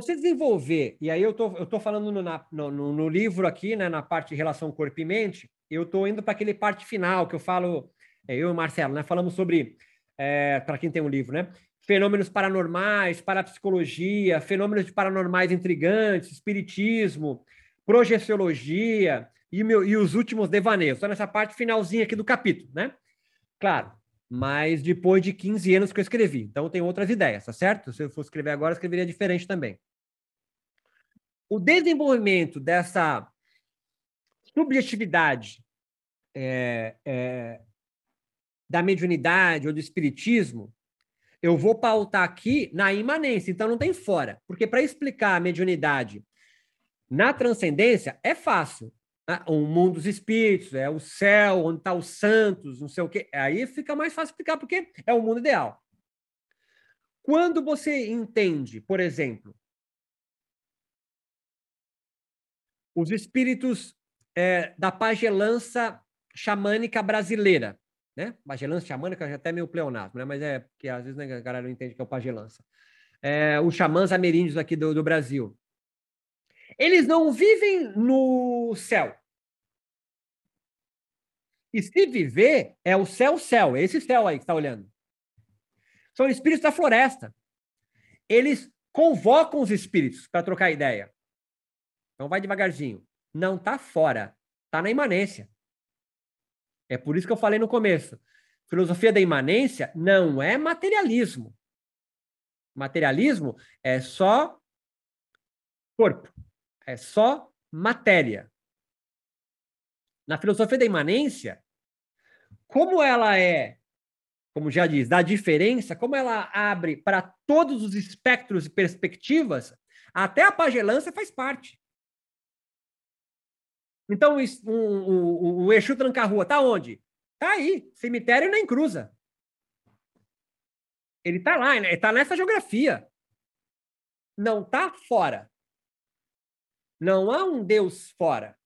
Você desenvolver, e aí eu tô, eu tô falando no, na, no, no, livro aqui, né, na parte de relação corpo e mente, eu tô indo para aquele parte final que eu falo, é, eu e o Marcelo, né, falamos sobre, é, para quem tem um livro, né, fenômenos paranormais, parapsicologia, fenômenos de paranormais intrigantes, espiritismo, projeciologia e, meu, e os últimos devaneios. Estou nessa parte finalzinha aqui do capítulo, né? Claro, mas depois de 15 anos que eu escrevi. Então, tem outras ideias, tá certo? Se eu fosse escrever agora, eu escreveria diferente também. O desenvolvimento dessa subjetividade é, é, da mediunidade ou do espiritismo, eu vou pautar aqui na imanência, então não tem fora. Porque para explicar a mediunidade na transcendência é fácil o mundo dos espíritos, é o céu, onde está os santos, não sei o quê. Aí fica mais fácil explicar, porque é o mundo ideal. Quando você entende, por exemplo, os espíritos é, da pagelança xamânica brasileira, né? Pagelança xamânica é até meio pleonasmo, né? Mas é que às vezes né, a galera não entende que é o pagelança. É, os xamãs ameríndios aqui do, do Brasil. Eles não vivem no céu. E se viver, é o céu-céu, é esse céu aí que está olhando. São espíritos da floresta. Eles convocam os espíritos para trocar ideia. Então vai devagarzinho. Não está fora, está na imanência. É por isso que eu falei no começo. Filosofia da imanência não é materialismo. Materialismo é só corpo é só matéria. Na filosofia da imanência, como ela é, como já diz, da diferença, como ela abre para todos os espectros e perspectivas, até a pagelância faz parte. Então, o, o, o Exu Tranca-Rua está onde? Está aí, cemitério nem cruza. Ele está lá, está nessa geografia. Não está fora. Não há um Deus fora.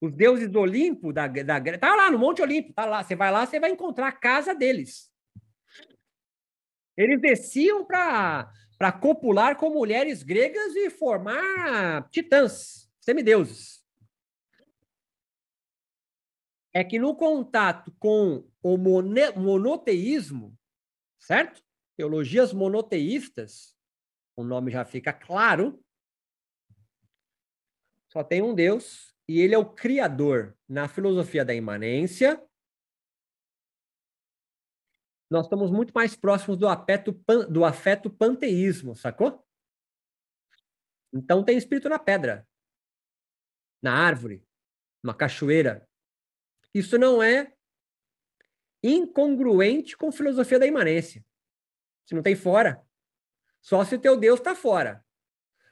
Os deuses do Olimpo, da, da, tá lá no Monte Olimpo, tá lá. Você vai lá, você vai encontrar a casa deles. Eles desciam para copular com mulheres gregas e formar titãs, semideuses. É que no contato com o monoteísmo, certo? Teologias monoteístas, o nome já fica claro, só tem um Deus e ele é o criador. Na filosofia da imanência, nós estamos muito mais próximos do afeto, do afeto panteísmo, sacou? Então tem espírito na pedra, na árvore, numa cachoeira. Isso não é incongruente com filosofia da imanência. Se não tem fora. Só se o teu Deus está fora.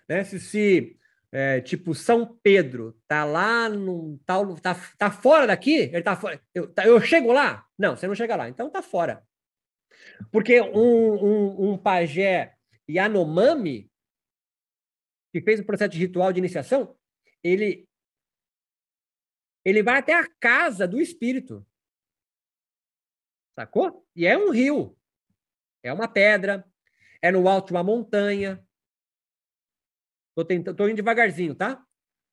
Né? Se, se é, tipo São Pedro, tá lá no tal, tá, tá fora daqui, ele tá fora. Eu, tá, eu chego lá? Não, você não chega lá, então tá fora. Porque um, um, um pajé Yanomami, que fez o processo de ritual de iniciação, ele ele vai até a casa do espírito. Sacou? E é um rio. É uma pedra, é no alto de uma montanha, Tô, tentando, tô indo devagarzinho, tá?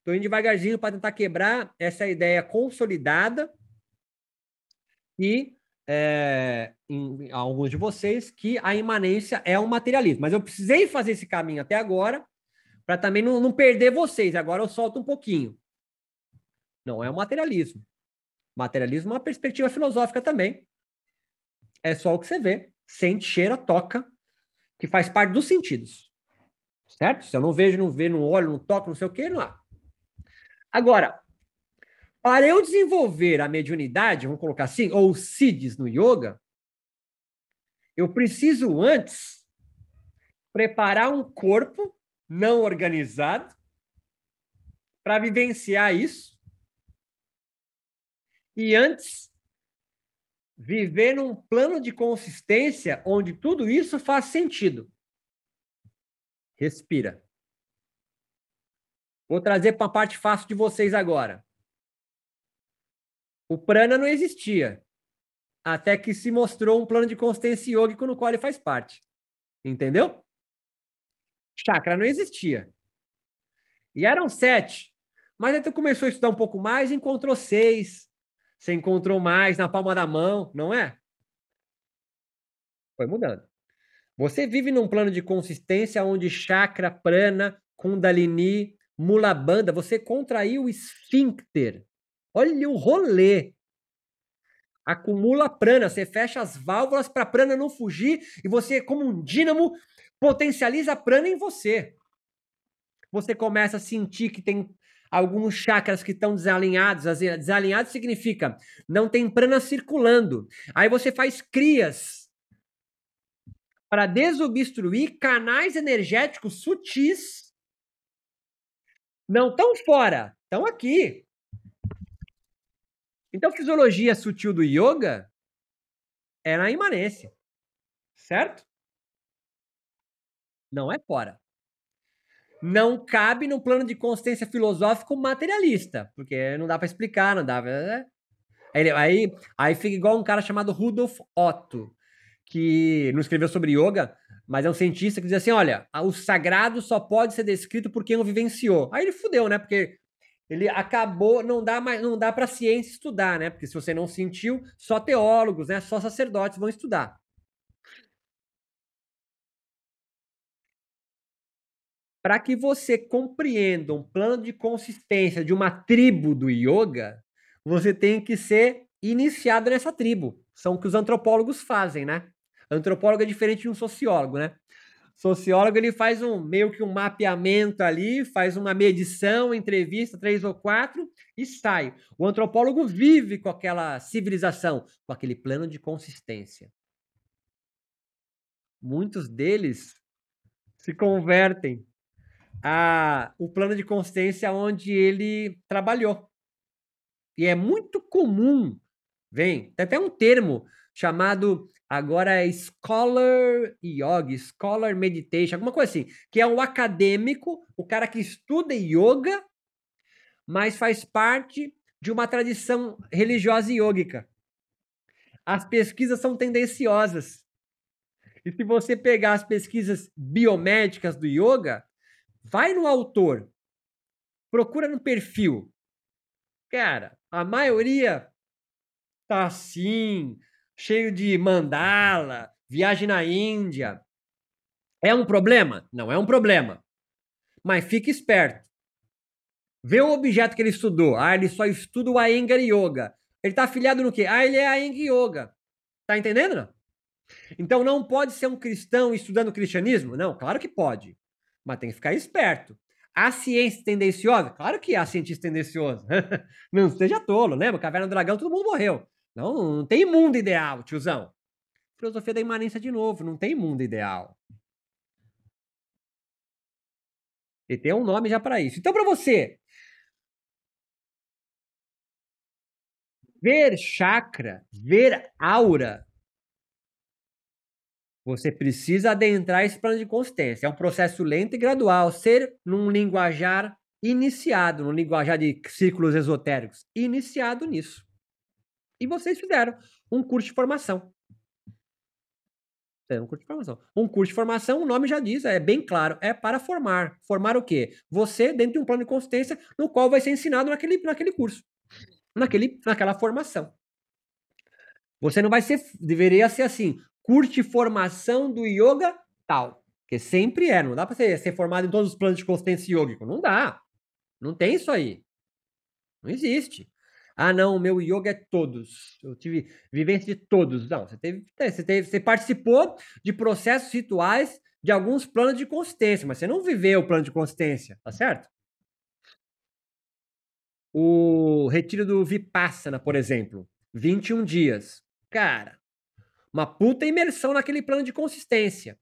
Tô indo devagarzinho para tentar quebrar essa ideia consolidada e é, em, em, alguns de vocês que a imanência é um materialismo. Mas eu precisei fazer esse caminho até agora para também não, não, perder vocês. Agora eu solto um pouquinho. Não é o materialismo. Materialismo é uma perspectiva filosófica também. É só o que você vê, sente, cheira, toca, que faz parte dos sentidos. Certo? Se eu não vejo, não vejo, não olho, não toco, não sei o quê, não há. Agora, para eu desenvolver a mediunidade, vamos colocar assim, ou CIDs no yoga, eu preciso antes preparar um corpo não organizado para vivenciar isso. E antes, viver num plano de consistência onde tudo isso faz sentido. Respira. Vou trazer para a parte fácil de vocês agora. O prana não existia, até que se mostrou um plano de consciência yógico no qual ele faz parte. Entendeu? chakra não existia. E eram sete. Mas aí tu começou a estudar um pouco mais e encontrou seis. Você encontrou mais na palma da mão, não é? Foi mudando. Você vive num plano de consistência onde chakra, prana, kundalini, mula banda, você contraiu o esfíncter. Olha o rolê. Acumula prana, você fecha as válvulas para a prana não fugir e você, como um dínamo, potencializa a prana em você. Você começa a sentir que tem alguns chakras que estão desalinhados. Desalinhado significa não tem prana circulando. Aí você faz crias para desobstruir canais energéticos sutis. Não estão fora, estão aqui. Então, fisiologia sutil do yoga é na imanência. Certo? Não é fora. Não cabe no plano de consciência filosófico materialista, porque não dá para explicar, não dá. Né? Aí, aí, aí fica igual um cara chamado Rudolf Otto, que não escreveu sobre yoga, mas é um cientista que diz assim: olha, o sagrado só pode ser descrito por quem o vivenciou. Aí ele fudeu, né? Porque ele acabou, não dá mais, não dá para ciência estudar, né? Porque se você não sentiu, só teólogos, né? Só sacerdotes vão estudar. Para que você compreenda um plano de consistência de uma tribo do yoga, você tem que ser iniciado nessa tribo. São o que os antropólogos fazem, né? Antropólogo é diferente de um sociólogo, né? Sociólogo ele faz um meio que um mapeamento ali, faz uma medição, entrevista três ou quatro e sai. O antropólogo vive com aquela civilização, com aquele plano de consistência. Muitos deles se convertem a o plano de consistência onde ele trabalhou. E é muito comum, vem, tem até um termo chamado agora é Scholar Yoga, Scholar Meditation, alguma coisa assim, que é o acadêmico, o cara que estuda yoga, mas faz parte de uma tradição religiosa yógica. As pesquisas são tendenciosas. E se você pegar as pesquisas biomédicas do yoga, vai no autor, procura no perfil. Cara, a maioria tá assim, cheio de mandala, viagem na Índia. É um problema? Não é um problema. Mas fique esperto. Vê o objeto que ele estudou. Ah, ele só estuda o Iyengar Yoga. Ele está afiliado no quê? Ah, ele é Iyengar Yoga. Tá entendendo? Então não pode ser um cristão estudando cristianismo? Não, claro que pode. Mas tem que ficar esperto. A ciência tendenciosa? Claro que há cientista tendencioso. não seja tolo, lembra? Caverna do Dragão, todo mundo morreu. Não, não tem mundo ideal, tiozão. Filosofia da imanência de novo, não tem mundo ideal. E tem um nome já para isso. Então, para você ver chakra, ver aura, você precisa adentrar esse plano de consistência. É um processo lento e gradual, ser num linguajar iniciado, num linguajar de círculos esotéricos, iniciado nisso. E vocês fizeram um curso de formação. É um curso de formação. Um curso de formação, o nome já diz, é bem claro, é para formar. Formar o quê? Você dentro de um plano de consistência no qual vai ser ensinado naquele, naquele curso. Naquele, naquela formação. Você não vai ser, deveria ser assim, curso de formação do yoga tal. Porque sempre é, não dá para ser, ser formado em todos os planos de consistência yoga. Não dá. Não tem isso aí. Não existe. Ah, não, o meu yoga é todos. Eu tive vivência de todos. Não, você teve, é, você teve, você participou de processos rituais de alguns planos de consistência, mas você não viveu o plano de consistência, tá certo? O retiro do Vipassana, por exemplo, 21 dias. Cara, uma puta imersão naquele plano de consistência.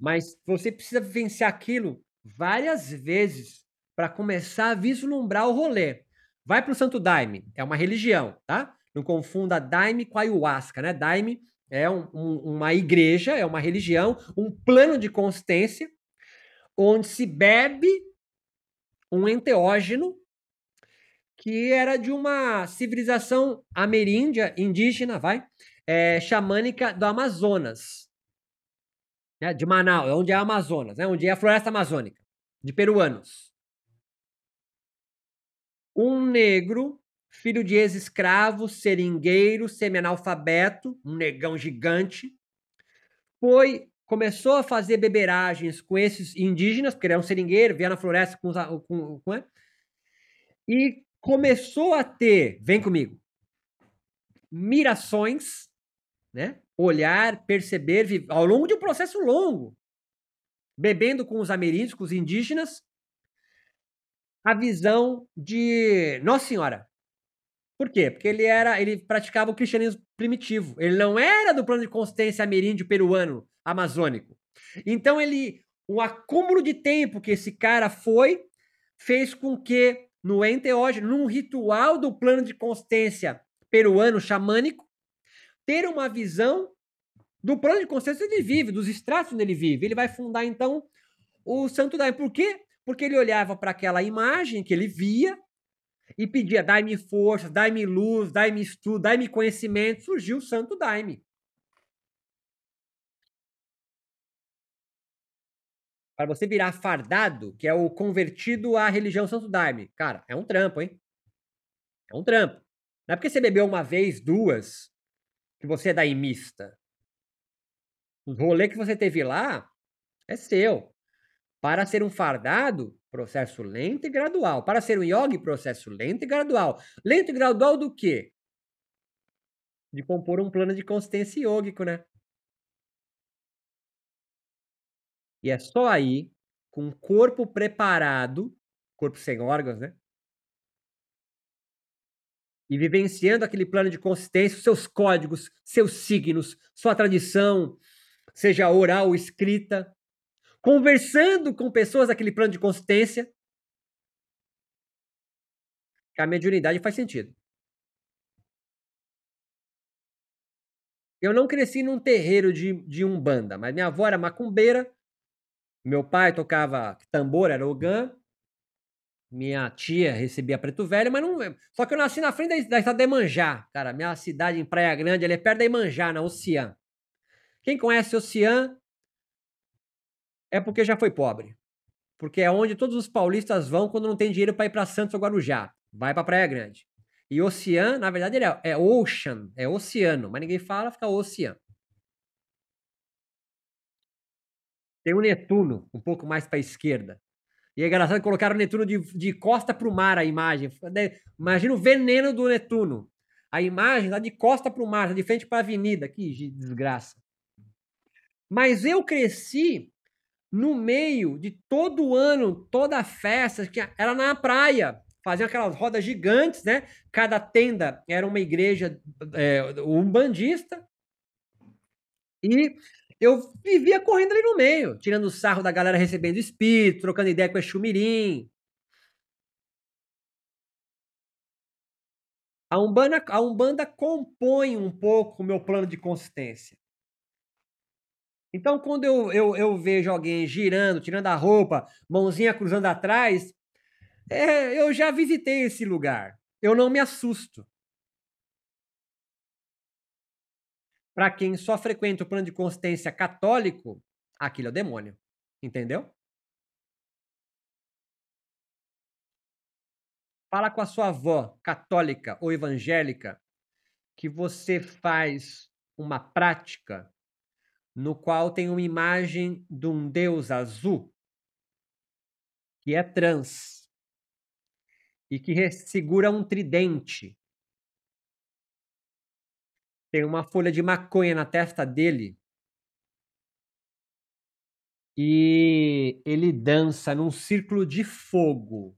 Mas você precisa vivenciar aquilo várias vezes para começar a vislumbrar o rolê. Vai para o Santo Daime, é uma religião, tá? Não confunda Daime com ayahuasca, né? Daime é um, um, uma igreja, é uma religião, um plano de consistência, onde se bebe um enteógeno que era de uma civilização ameríndia, indígena, vai, é, xamânica do Amazonas. né, de Manaus, onde é Amazonas, né, onde é a floresta amazônica, de peruanos. Um negro, filho de ex-escravo, seringueiro, semi-analfabeto, um negão gigante, foi começou a fazer beberagens com esses indígenas, porque ele era um seringueiro, via na floresta com, os, com, com né, e começou a ter, vem comigo, mirações, né? Olhar, perceber, ao longo de um processo longo, bebendo com os ameríndios, com os indígenas, a visão de Nossa Senhora. Por quê? Porque ele era, ele praticava o cristianismo primitivo. Ele não era do plano de consciência ameríndio peruano amazônico. Então ele, o acúmulo de tempo que esse cara foi fez com que no enteógeno, num ritual do plano de consciência peruano xamânico, ter uma visão do plano de consciência onde ele vive, dos estratos onde ele vive. Ele vai fundar, então, o Santo Daime. Por quê? Porque ele olhava para aquela imagem que ele via e pedia: dai-me força, dai-me luz, dai-me estudo, dai-me conhecimento. Surgiu o Santo Daime. Para você virar fardado, que é o convertido à religião Santo Daime. Cara, é um trampo, hein? É um trampo. Não é porque você bebeu uma vez, duas, que você é daimista. O rolê que você teve lá é seu. Para ser um fardado, processo lento e gradual. Para ser um yogi, processo lento e gradual. Lento e gradual do quê? De compor um plano de consistência yógico, né? E é só aí, com o corpo preparado, corpo sem órgãos, né? E vivenciando aquele plano de consistência, seus códigos, seus signos, sua tradição, seja oral ou escrita, conversando com pessoas daquele plano de consistência, a mediunidade faz sentido. Eu não cresci num terreiro de, de umbanda, mas minha avó era macumbeira, meu pai tocava tambor, era ogã, minha tia recebia preto velho, mas não. Só que eu nasci na frente da, da cidade de Imanjá, cara. Minha cidade em Praia Grande, ali é perto da Imanjá, na Ocean. Quem conhece Ocean é porque já foi pobre. Porque é onde todos os paulistas vão quando não tem dinheiro para ir para Santos ou Guarujá. Vai para Praia Grande. E Ocean, na verdade, é, é Ocean, é oceano, mas ninguém fala, fica Ocean. Tem o Netuno, um pouco mais para a esquerda. E é engraçado colocaram o Netuno de, de costa para o mar a imagem. Imagina o veneno do Netuno. A imagem lá de costa para o mar, tá de frente para a avenida. Que desgraça. Mas eu cresci no meio de todo ano, toda a festa, que era na praia. Faziam aquelas rodas gigantes, né? Cada tenda era uma igreja é, umbandista. E eu vivia correndo ali no meio, tirando o sarro da galera recebendo espírito, trocando ideia com a Xumirim. A Umbanda, a Umbanda compõe um pouco o meu plano de consistência. Então, quando eu, eu, eu vejo alguém girando, tirando a roupa, mãozinha cruzando atrás, é, eu já visitei esse lugar. Eu não me assusto. Para quem só frequenta o plano de consistência católico, aquilo é o demônio. Entendeu? Fala com a sua avó católica ou evangélica que você faz uma prática no qual tem uma imagem de um deus azul que é trans e que segura um tridente tem uma folha de maconha na testa dele. E ele dança num círculo de fogo.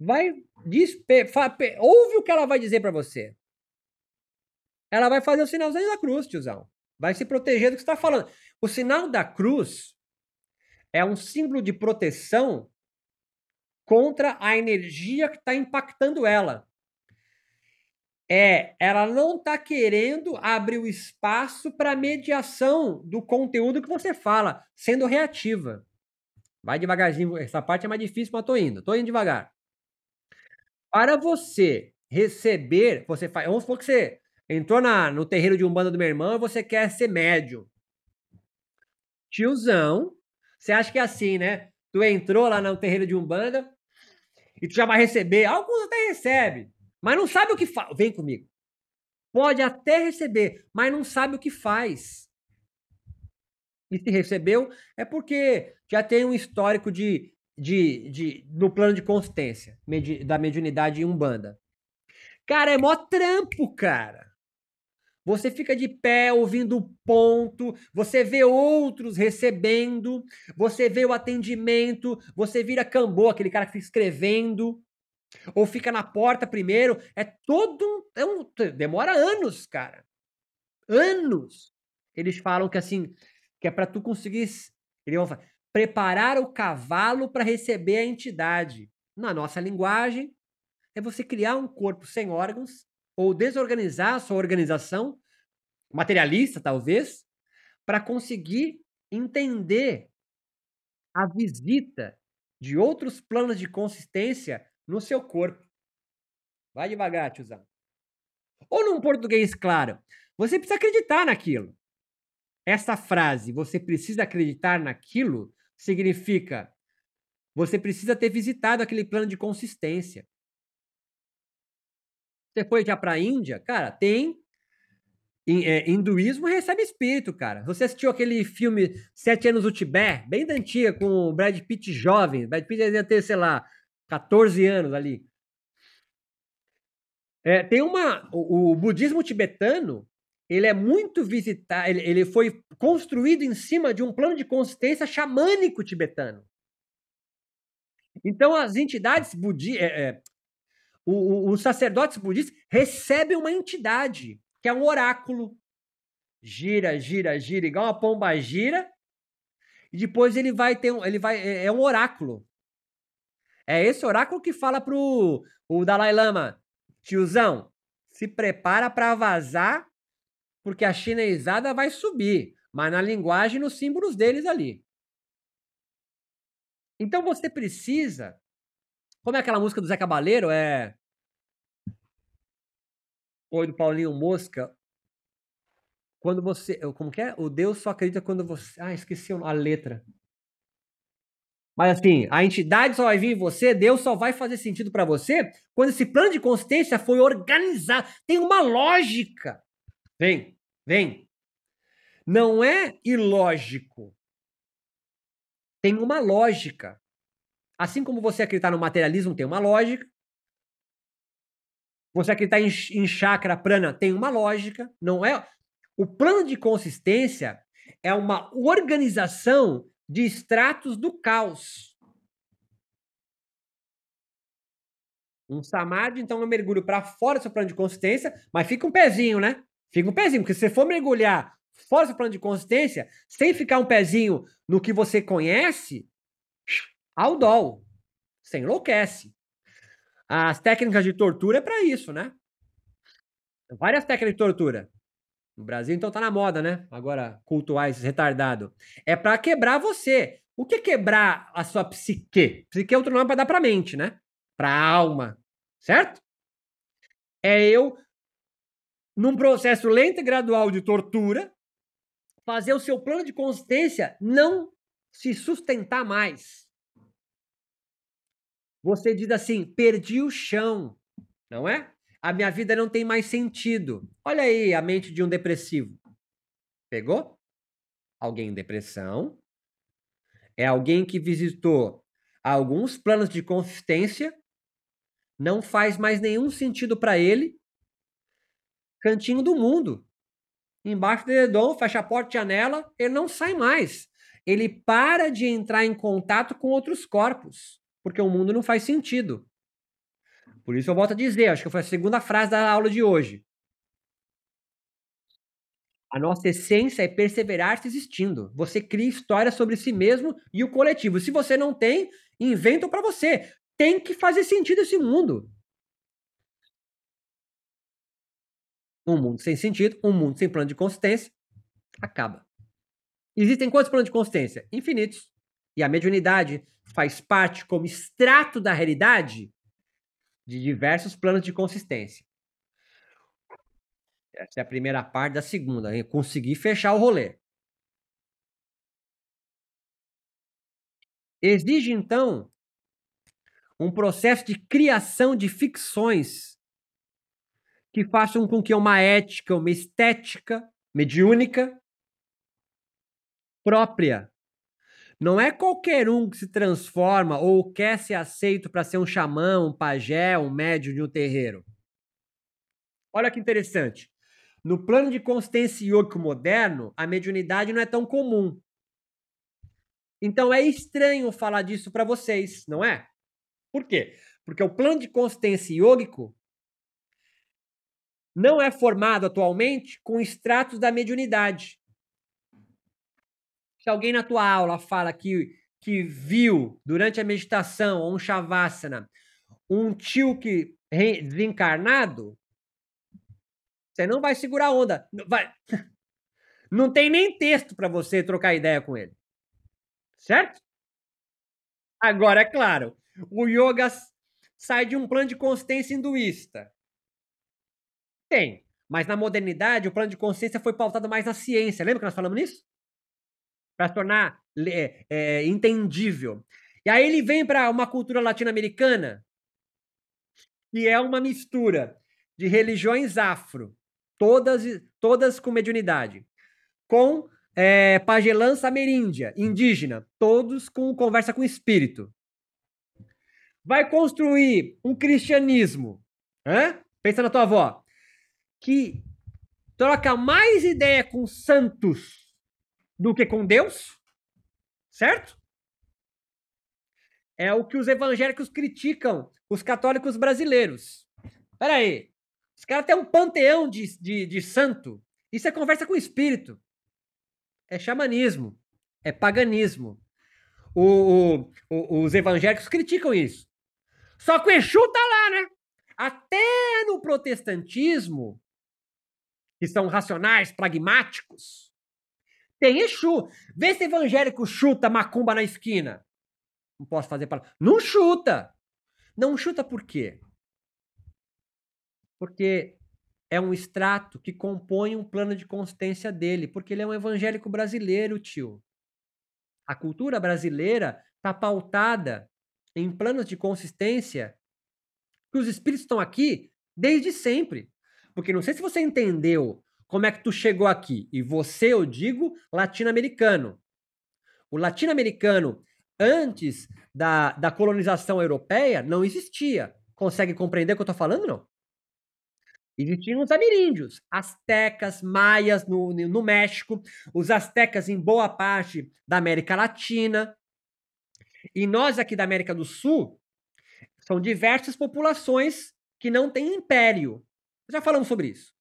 Vai. Diz, ouve o que ela vai dizer para você. Ela vai fazer o sinalzinho da cruz, tiozão. Vai se proteger do que está falando. O sinal da cruz é um símbolo de proteção contra a energia que está impactando ela é ela não está querendo abrir o espaço para mediação do conteúdo que você fala, sendo reativa. Vai devagarzinho, essa parte é mais difícil, mas tô indo, tô indo devagar. Para você receber, você faz, vamos supor que você entrou na, no terreiro de umbanda do meu irmão e você quer ser médio. tiozão. Você acha que é assim, né? Tu entrou lá no terreiro de Umbanda e tu já vai receber. Alguns até recebe, mas não sabe o que faz. Vem comigo. Pode até receber, mas não sabe o que faz. E se recebeu, é porque já tem um histórico de, de, de no plano de consistência da mediunidade em Umbanda. Cara, é mó trampo, cara. Você fica de pé ouvindo o ponto, você vê outros recebendo, você vê o atendimento, você vira cambô, aquele cara que fica escrevendo, ou fica na porta primeiro. É todo um, é um. Demora anos, cara. Anos. Eles falam que assim, que é para tu conseguir. Eles vão falar, preparar o cavalo para receber a entidade. Na nossa linguagem, é você criar um corpo sem órgãos ou desorganizar a sua organização, materialista talvez, para conseguir entender a visita de outros planos de consistência no seu corpo. Vai devagar, tiozão. Ou num português claro, você precisa acreditar naquilo. Essa frase, você precisa acreditar naquilo, significa você precisa ter visitado aquele plano de consistência. Você foi já para a Índia, cara, tem é, hinduísmo recebe espírito, cara. Você assistiu aquele filme Sete Anos do Tibete, bem da antiga, com o Brad Pitt jovem. Brad Pitt devia ter, sei lá, 14 anos ali. É, tem uma. O, o, budismo tibetano, ele é muito visitado, ele, ele foi construído em cima de um plano de consistência xamânico tibetano. Então, as entidades budistas, é, é, os sacerdotes budistas recebem uma entidade, que é um oráculo. Gira, gira, gira, igual uma pomba gira. E depois ele vai ter um. Ele vai, é, é um oráculo. É esse oráculo que fala pro o Dalai Lama, tiozão, se prepara para vazar, porque a chinesada vai subir, mas na linguagem, nos símbolos deles ali. Então você precisa como é aquela música do Zé Cabaleiro? É. Oi, do Paulinho Mosca. Quando você. Como que é? O Deus só acredita quando você. Ah, esqueci a letra. Mas assim, a entidade só vai vir em você, Deus só vai fazer sentido para você quando esse plano de consistência foi organizado. Tem uma lógica. Vem, vem. Não é ilógico. Tem uma lógica. Assim como você acreditar no materialismo tem uma lógica. Você acreditar em, em chakra prana tem uma lógica. Não é. O plano de consistência é uma organização de estratos do caos. Um samadhi, então, eu mergulho para fora do seu plano de consistência, mas fica um pezinho, né? Fica um pezinho, porque se você for mergulhar fora do seu plano de consistência, sem ficar um pezinho no que você conhece, Aldol. Você enlouquece. As técnicas de tortura é para isso, né? Várias técnicas de tortura. No Brasil, então, tá na moda, né? Agora, cultuar esse retardado. É para quebrar você. O que é quebrar a sua psique? Psique é outro nome para dar pra mente, né? Pra alma. Certo? É eu, num processo lento e gradual de tortura, fazer o seu plano de consistência não se sustentar mais. Você diz assim: perdi o chão, não é? A minha vida não tem mais sentido. Olha aí a mente de um depressivo. Pegou? Alguém em depressão é alguém que visitou alguns planos de consistência, não faz mais nenhum sentido para ele. Cantinho do mundo. Embaixo do dedão, fecha a porta e janela, ele não sai mais. Ele para de entrar em contato com outros corpos porque o mundo não faz sentido. Por isso eu volto a dizer, acho que foi a segunda frase da aula de hoje. A nossa essência é perseverar se existindo. Você cria histórias sobre si mesmo e o coletivo. Se você não tem, inventa para você. Tem que fazer sentido esse mundo. Um mundo sem sentido, um mundo sem plano de consistência, acaba. Existem quantos planos de consistência? Infinitos. E a mediunidade faz parte como extrato da realidade de diversos planos de consistência. Essa é a primeira parte da segunda. Conseguir fechar o rolê. Exige, então, um processo de criação de ficções que façam com que uma ética, uma estética mediúnica própria. Não é qualquer um que se transforma ou quer ser aceito para ser um xamã, um pajé, um médium de um terreiro. Olha que interessante. No plano de consciência yogico moderno, a mediunidade não é tão comum. Então é estranho falar disso para vocês, não é? Por quê? Porque o plano de consciência yogico não é formado atualmente com extratos da mediunidade. Se alguém na tua aula fala que, que viu durante a meditação ou um shavasana um tio que desencarnado, você não vai segurar a onda. Vai... Não tem nem texto para você trocar ideia com ele. Certo? Agora, é claro, o yoga sai de um plano de consciência hinduísta. Tem. Mas na modernidade, o plano de consciência foi pautado mais na ciência. Lembra que nós falamos nisso? Para tornar é, é, entendível. E aí ele vem para uma cultura latino-americana, que é uma mistura de religiões afro, todas, todas com mediunidade, com é, pagelança ameríndia, indígena, todos com conversa com espírito. Vai construir um cristianismo, pensa na tua avó, que troca mais ideia com santos do que com Deus, certo? É o que os evangélicos criticam os católicos brasileiros. Peraí, os caras têm um panteão de, de, de santo. Isso é conversa com espírito. É xamanismo. É paganismo. O, o, o, os evangélicos criticam isso. Só que o Exu tá lá, né? Até no protestantismo, que são racionais, pragmáticos, tem Exu. Vê se evangélico chuta macumba na esquina. Não posso fazer para. Não chuta! Não chuta por quê? Porque é um extrato que compõe um plano de consistência dele, porque ele é um evangélico brasileiro, tio. A cultura brasileira está pautada em planos de consistência que os espíritos estão aqui desde sempre. Porque não sei se você entendeu como é que tu chegou aqui. E você, eu digo, latino-americano. O latino-americano, antes da, da colonização europeia, não existia. Consegue compreender o que eu estou falando, não? Existiam os ameríndios, astecas, maias no, no México, os astecas em boa parte da América Latina. E nós aqui da América do Sul, são diversas populações que não têm império. Já falamos sobre isso.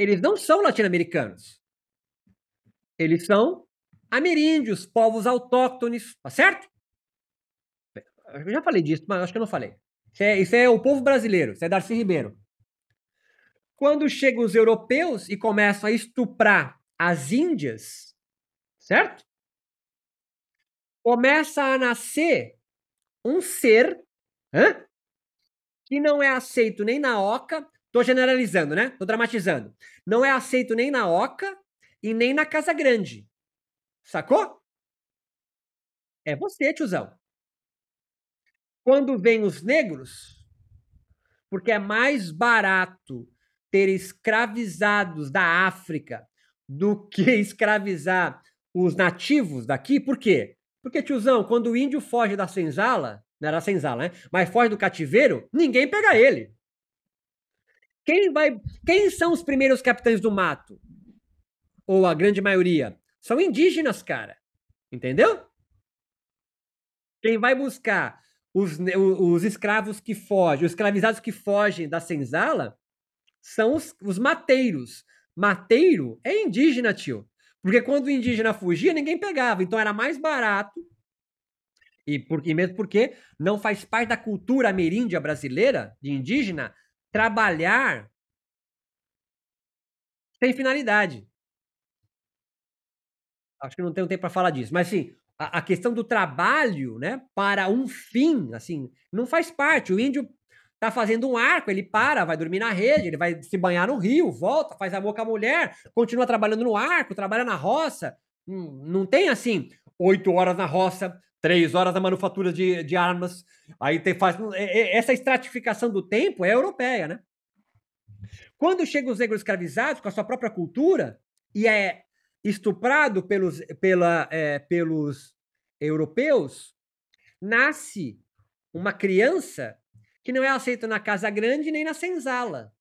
Eles não são latino-americanos. Eles são ameríndios, povos autóctones, tá certo? Eu já falei disso, mas acho que eu não falei. Isso é, isso é o povo brasileiro, isso é Darcy Ribeiro. Quando chegam os europeus e começam a estuprar as índias, certo? Começa a nascer um ser hã? que não é aceito nem na oca, tô generalizando, né? Tô dramatizando. Não é aceito nem na oca e nem na casa grande. Sacou? É você, tiozão. Quando vem os negros, porque é mais barato ter escravizados da África do que escravizar os nativos daqui, por quê? Porque, tiozão, quando o índio foge da senzala, não era senzala, né? Mas foge do cativeiro, ninguém pega ele. Quem vai. Quem são os primeiros capitães do mato? Ou a grande maioria? São indígenas, cara. Entendeu? Quem vai buscar os, os escravos que fogem, os escravizados que fogem da senzala são os, os mateiros. Mateiro é indígena, tio. Porque quando o indígena fugia, ninguém pegava. Então era mais barato. E, por, e mesmo porque não faz parte da cultura ameríndia brasileira, de indígena, trabalhar sem finalidade. Acho que não tenho tempo para falar disso. Mas, assim, a, a, questão do trabalho, né, para um fim, assim, não faz parte. O índio tá fazendo um arco, ele para, vai dormir na rede, ele vai se banhar no rio, volta, faz amor com a mulher, continua trabalhando no arco, trabalha na roça, Não tem assim, oito horas na roça, três horas na manufatura de, de armas. Aí tem, faz. É, é, essa estratificação do tempo é europeia, né? Quando chegam os negros escravizados com a sua própria cultura e é estuprado pelos, pela, é, pelos europeus, nasce uma criança que não é aceita na casa grande nem na senzala.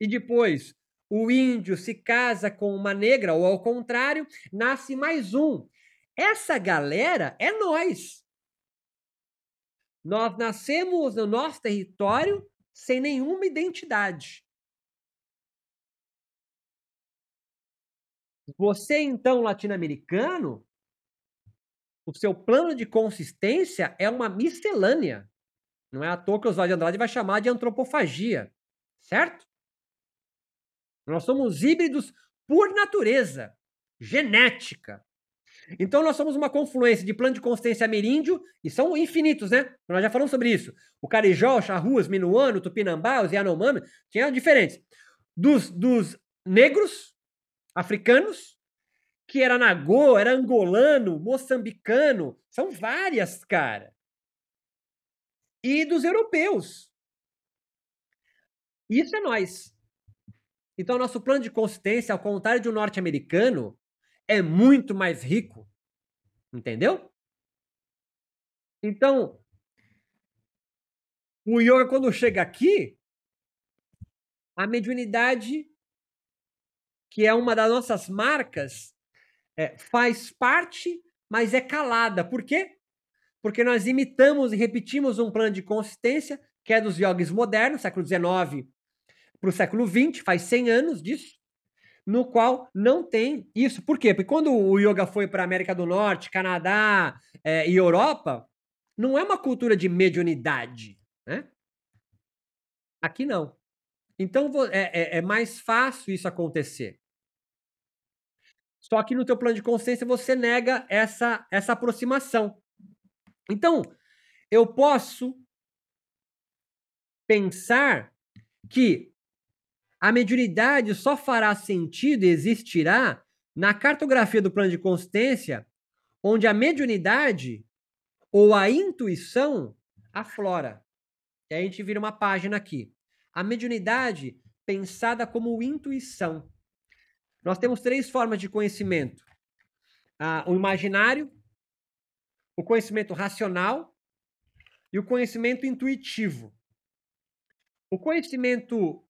E depois, o índio se casa com uma negra, ou ao contrário, nasce mais um. Essa galera é nós. Nós nascemos no nosso território sem nenhuma identidade. Você, então, latino-americano, o seu plano de consistência é uma miscelânea. Não é à toa que Oswald de Andrade vai chamar de antropofagia, certo? Nós somos híbridos por natureza, genética. Então nós somos uma confluência de plano de consistência ameríndio, e são infinitos, né? Nós já falamos sobre isso. O Carijó, Charruas, Minuano, Tupinambá, os Yanomami, tinham diferentes. Dos, dos negros, africanos, que era nagô, era angolano, moçambicano, são várias, cara. E dos europeus. Isso é nós. Então, nosso plano de consistência, ao contrário de um norte-americano, é muito mais rico. Entendeu? Então, o yoga, quando chega aqui, a mediunidade, que é uma das nossas marcas, é, faz parte, mas é calada. Por quê? Porque nós imitamos e repetimos um plano de consistência que é dos yogis modernos, século XIX para o século XX, faz 100 anos disso no qual não tem isso. Por quê? Porque quando o yoga foi para a América do Norte, Canadá é, e Europa, não é uma cultura de mediunidade, né? Aqui não. Então é, é, é mais fácil isso acontecer. Só que no teu plano de consciência você nega essa, essa aproximação. Então, eu posso pensar que a mediunidade só fará sentido e existirá na cartografia do plano de consistência, onde a mediunidade ou a intuição aflora. E a gente vira uma página aqui. A mediunidade pensada como intuição. Nós temos três formas de conhecimento: ah, o imaginário, o conhecimento racional e o conhecimento intuitivo. O conhecimento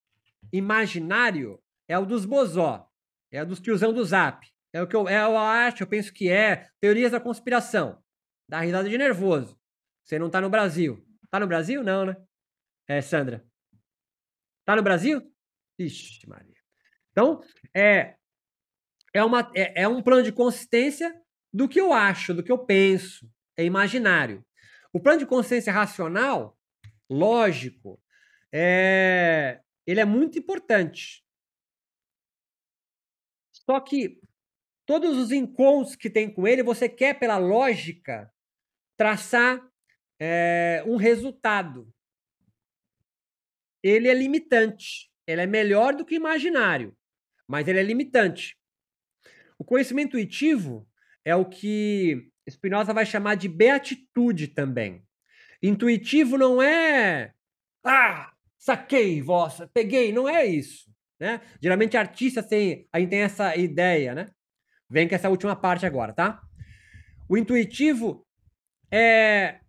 imaginário é o dos bozó, é o dos tiozão do zap. É o que eu, é a arte, eu penso que é. Teorias da conspiração. Dá risada de nervoso. Você não tá no Brasil. Tá no Brasil? Não, né? É, Sandra. Tá no Brasil? Ixi, Maria. Então, é, é, uma, é, é um plano de consistência do que eu acho, do que eu penso. É imaginário. O plano de consciência racional, lógico, é, ele é muito importante. Só que todos os encontros que tem com ele, você quer, pela lógica, traçar é, um resultado. Ele é limitante. Ele é melhor do que imaginário, mas ele é limitante. O conhecimento intuitivo é o que Spinoza vai chamar de beatitude também. Intuitivo não é ah, saquei, vossa, peguei, não é isso, né? Geralmente artistas têm, aí tem essa ideia, né? Vem com essa última parte agora, tá? O intuitivo é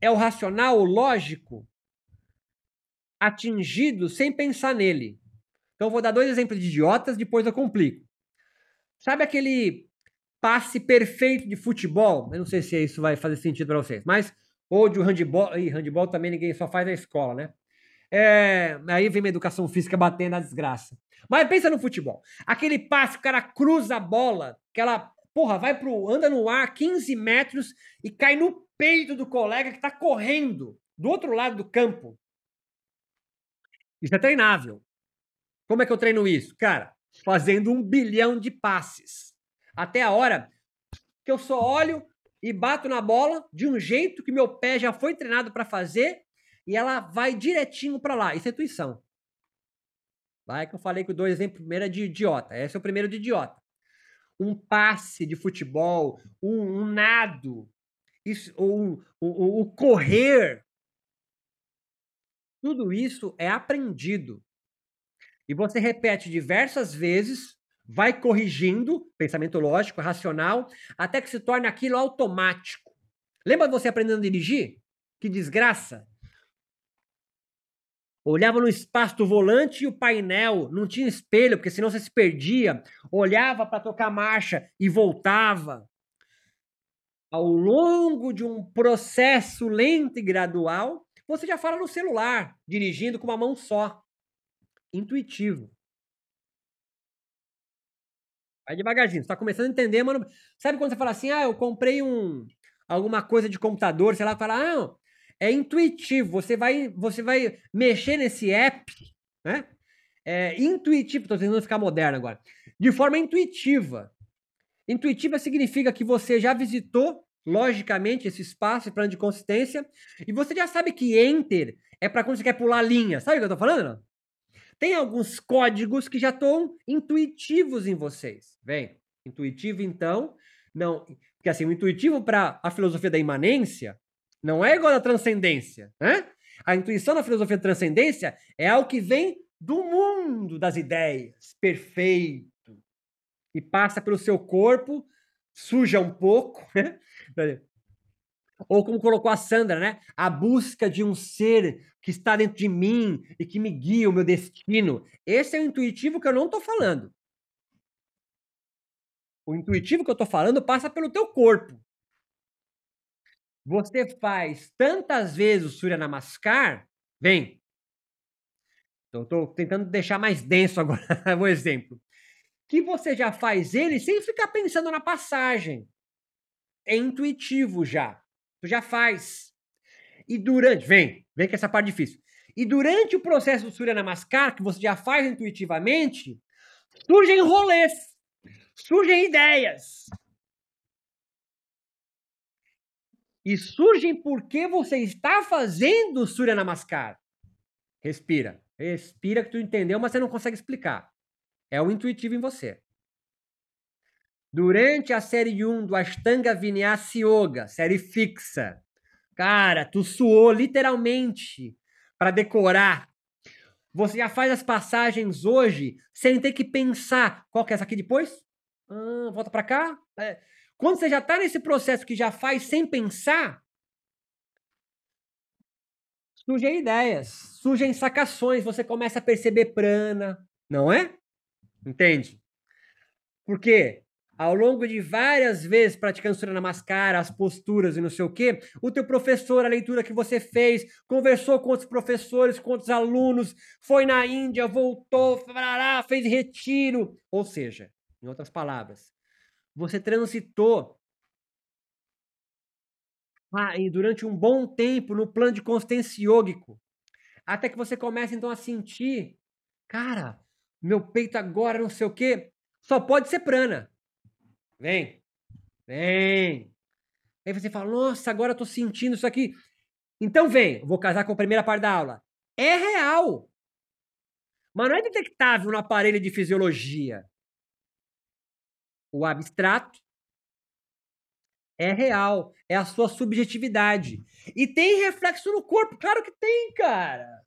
é o racional, o lógico atingido sem pensar nele. Então eu vou dar dois exemplos de idiotas, depois eu complico. Sabe aquele passe perfeito de futebol? Eu não sei se isso vai fazer sentido para vocês, mas ou de handball, e handball também ninguém só faz na escola, né? É, aí vem minha educação física batendo na desgraça. Mas pensa no futebol. Aquele passe, o cara cruza a bola, que ela, porra, vai pro. anda no ar 15 metros e cai no peito do colega que tá correndo do outro lado do campo. Isso é treinável. Como é que eu treino isso? Cara, fazendo um bilhão de passes. Até a hora que eu só olho e bato na bola de um jeito que meu pé já foi treinado para fazer e ela vai direitinho para lá. Isso é intuição. Vai que eu falei que o dois exemplos primeiro é de idiota. Esse é o primeiro de idiota. um passe de futebol, um, um nado, ou, o, o correr. Tudo isso é aprendido. E você repete diversas vezes, vai corrigindo, pensamento lógico, racional, até que se torne aquilo automático. Lembra você aprendendo a dirigir? Que desgraça! Olhava no espaço do volante e o painel, não tinha espelho, porque senão você se perdia. Olhava para tocar marcha e voltava. Ao longo de um processo lento e gradual, você já fala no celular, dirigindo com uma mão só. Intuitivo. Vai devagarzinho. Você está começando a entender, mano. Sabe quando você fala assim, ah, eu comprei um alguma coisa de computador, sei lá, fala, ah, é intuitivo. Você vai, você vai mexer nesse app, né? É intuitivo. Estou tentando ficar moderno agora. De forma intuitiva. Intuitiva significa que você já visitou, logicamente, esse espaço, plano de consistência, e você já sabe que enter é para quando você quer pular linha. Sabe o que eu estou falando? Tem alguns códigos que já estão intuitivos em vocês. Vem, intuitivo então, não, porque assim, o intuitivo para a filosofia da imanência não é igual à transcendência. Né? A intuição da filosofia da transcendência é algo que vem do mundo das ideias, perfeito, e passa pelo seu corpo, suja um pouco, né? Ou como colocou a Sandra, né? A busca de um ser que está dentro de mim e que me guia o meu destino. Esse é o intuitivo que eu não estou falando. O intuitivo que eu estou falando passa pelo teu corpo. Você faz tantas vezes o Surya Namaskar, vem. Então, estou tentando deixar mais denso agora o exemplo. Que você já faz ele sem ficar pensando na passagem. É intuitivo já. Tu já faz. E durante. Vem, vem que essa parte é difícil. E durante o processo do Surya Namaskar, que você já faz intuitivamente, surgem rolês, surgem ideias, e surgem porque você está fazendo Surya Namaskar. Respira. Respira que tu entendeu, mas você não consegue explicar. É o intuitivo em você. Durante a série 1 do Ashtanga Vinyasa Yoga, série fixa, cara, tu suou literalmente para decorar. Você já faz as passagens hoje sem ter que pensar qual que é essa aqui depois? Ah, volta para cá. É. Quando você já está nesse processo que já faz sem pensar, surgem ideias, surgem sacações, você começa a perceber prana, não é? Entende? Porque ao longo de várias vezes praticando Surya Namaskara, as posturas e não sei o quê, o teu professor, a leitura que você fez, conversou com outros professores, com outros alunos, foi na Índia, voltou, fez retiro. Ou seja, em outras palavras, você transitou ah, durante um bom tempo no plano de consciência yógico, até que você começa então a sentir, cara, meu peito agora não sei o quê, só pode ser prana. Vem, vem. Aí você fala, nossa, agora eu tô sentindo isso aqui. Então vem, vou casar com a primeira parte da aula. É real. Mas não é detectável no aparelho de fisiologia o abstrato é real, é a sua subjetividade. E tem reflexo no corpo, claro que tem, cara.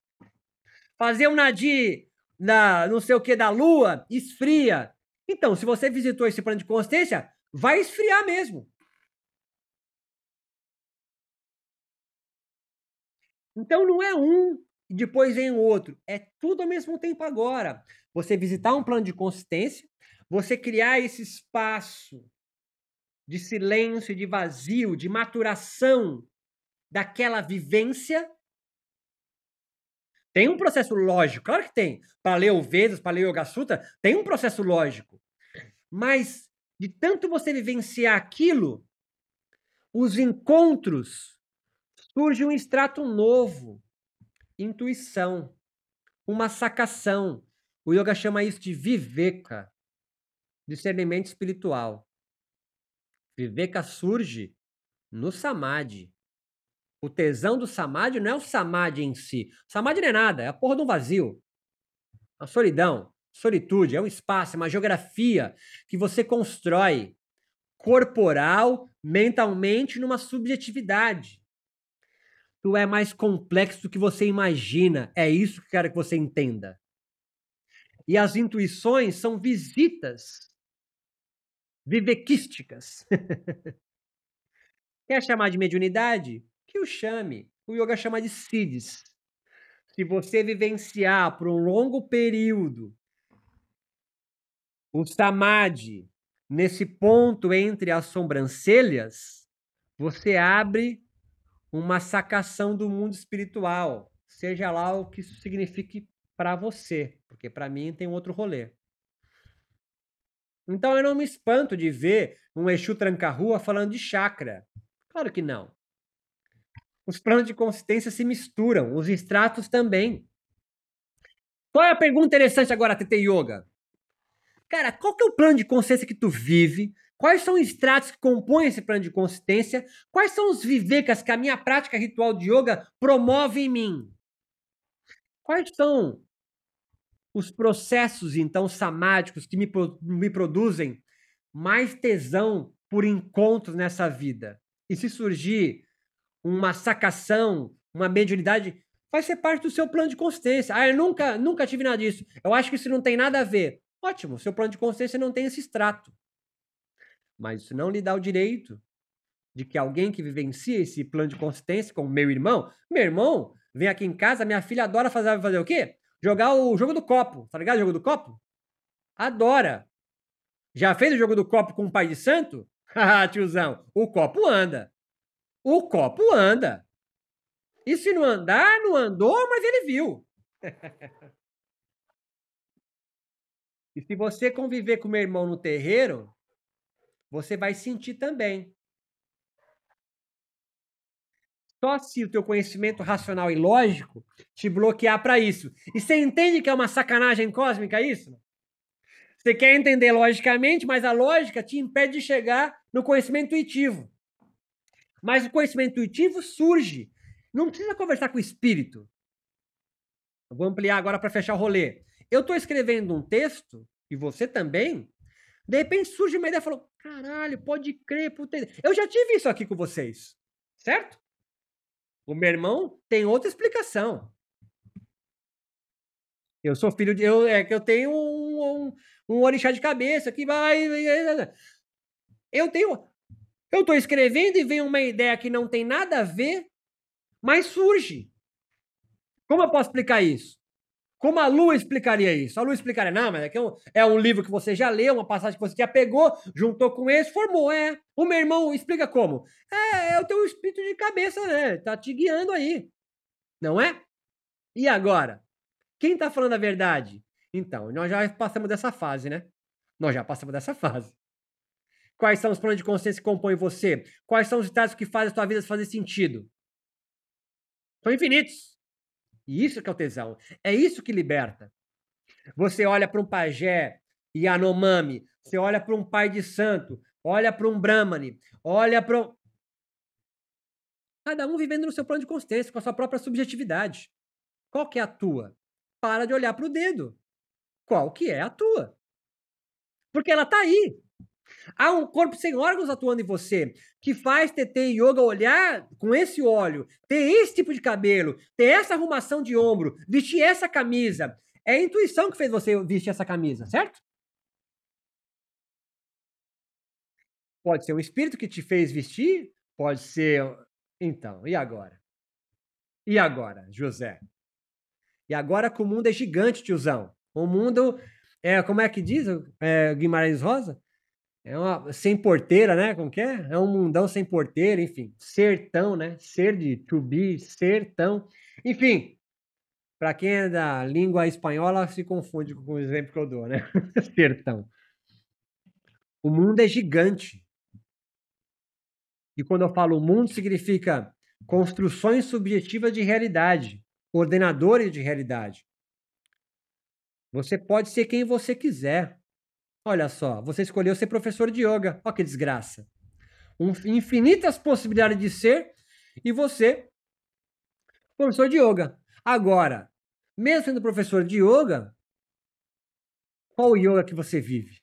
Fazer um nadir na não sei o que da lua esfria. Então, se você visitou esse plano de consciência, vai esfriar mesmo. Então não é um e depois vem o outro. É tudo ao mesmo tempo agora. Você visitar um plano de consistência, você criar esse espaço de silêncio, de vazio, de maturação daquela vivência. Tem um processo lógico, claro que tem. Para ler o Vedas, para ler o Yoga Sutra, tem um processo lógico. Mas de tanto você vivenciar aquilo, os encontros surge um extrato novo, intuição, uma sacação. O yoga chama isso de viveka discernimento espiritual. Viveka surge no samadhi. O tesão do samadhi não é o samadhi em si. O samadhi não é nada, é a porra de um vazio. A solidão. Solitude é um espaço, é uma geografia que você constrói corporal, mentalmente, numa subjetividade. Tu é mais complexo do que você imagina. É isso que eu quero que você entenda. E as intuições são visitas vivequísticas. Quer chamar de mediunidade? Que o chame. O yoga chama de siddhis. Se você vivenciar por um longo período o samadhi nesse ponto entre as sobrancelhas, você abre uma sacação do mundo espiritual, seja lá o que isso signifique para você, porque para mim tem outro rolê. Então eu não me espanto de ver um Exu tranca-rua falando de chakra. Claro que não. Os planos de consistência se misturam, os extratos também. Qual é a pergunta interessante agora, TT Yoga? Cara, qual que é o plano de consciência que tu vive? Quais são os extratos que compõem esse plano de consistência? Quais são os vivecas que a minha prática ritual de yoga promove em mim? Quais são os processos, então, samádicos que me, me produzem mais tesão por encontros nessa vida? E se surgir uma sacação, uma mediunidade, vai ser parte do seu plano de consciência. Ah, eu nunca, nunca tive nada disso. Eu acho que isso não tem nada a ver. Ótimo, seu plano de consciência não tem esse extrato. Mas isso não lhe dá o direito de que alguém que vivencia esse plano de consistência, como meu irmão, meu irmão vem aqui em casa, minha filha adora fazer, fazer o quê? Jogar o jogo do copo. Tá ligado o jogo do copo? Adora. Já fez o jogo do copo com o pai de santo? Haha, tiozão, o copo anda. O copo anda. E se não andar, não andou, mas ele viu. e se você conviver com meu irmão no terreiro, você vai sentir também. Só se o teu conhecimento racional e lógico te bloquear para isso. E você entende que é uma sacanagem cósmica isso? Você quer entender logicamente, mas a lógica te impede de chegar no conhecimento intuitivo. Mas o conhecimento intuitivo surge. Não precisa conversar com o espírito. Eu vou ampliar agora para fechar o rolê. Eu estou escrevendo um texto, e você também. De repente surge uma ideia e falou: caralho, pode crer, puta. Eu já tive isso aqui com vocês, certo? O meu irmão tem outra explicação. Eu sou filho de. Eu, é que eu tenho um, um, um orixá de cabeça que vai. Eu tenho. Eu estou escrevendo e vem uma ideia que não tem nada a ver, mas surge. Como eu posso explicar isso? Como a Lu explicaria isso? A Lu explicaria, não, mas é, um, é um livro que você já leu, uma passagem que você já pegou, juntou com esse, formou, é. O meu irmão explica como? É, é o teu espírito de cabeça, né? Tá te guiando aí. Não é? E agora? Quem tá falando a verdade? Então, nós já passamos dessa fase, né? Nós já passamos dessa fase. Quais são os planos de consciência que compõem você? Quais são os estados que fazem a tua vida fazer sentido? São infinitos. E isso que é o tesão. É isso que liberta. Você olha para um pajé Yanomami, você olha para um pai de santo, olha para um Brahmani, olha para um... Cada um vivendo no seu plano de consciência, com a sua própria subjetividade. Qual que é a tua? Para de olhar para o dedo. Qual que é a tua? Porque ela está aí. Há um corpo sem órgãos atuando em você, que faz TT Yoga olhar com esse olho, ter esse tipo de cabelo, ter essa arrumação de ombro, vestir essa camisa. É a intuição que fez você vestir essa camisa, certo? Pode ser um espírito que te fez vestir, pode ser. Então, e agora? E agora, José? E agora que o mundo é gigante, tiozão. O mundo é, como é que diz é, Guimarães Rosa? É uma sem porteira, né? Como que é? É um mundão sem porteira, enfim. Sertão, né? Ser de to be, sertão. Enfim, para quem é da língua espanhola, se confunde com o exemplo que eu dou, né? sertão. O mundo é gigante. E quando eu falo mundo, significa construções subjetivas de realidade, ordenadores de realidade. Você pode ser quem você quiser. Olha só, você escolheu ser professor de yoga. Olha que desgraça. Um, infinitas possibilidades de ser e você, professor de yoga. Agora, mesmo sendo professor de yoga, Qual yoga que você vive?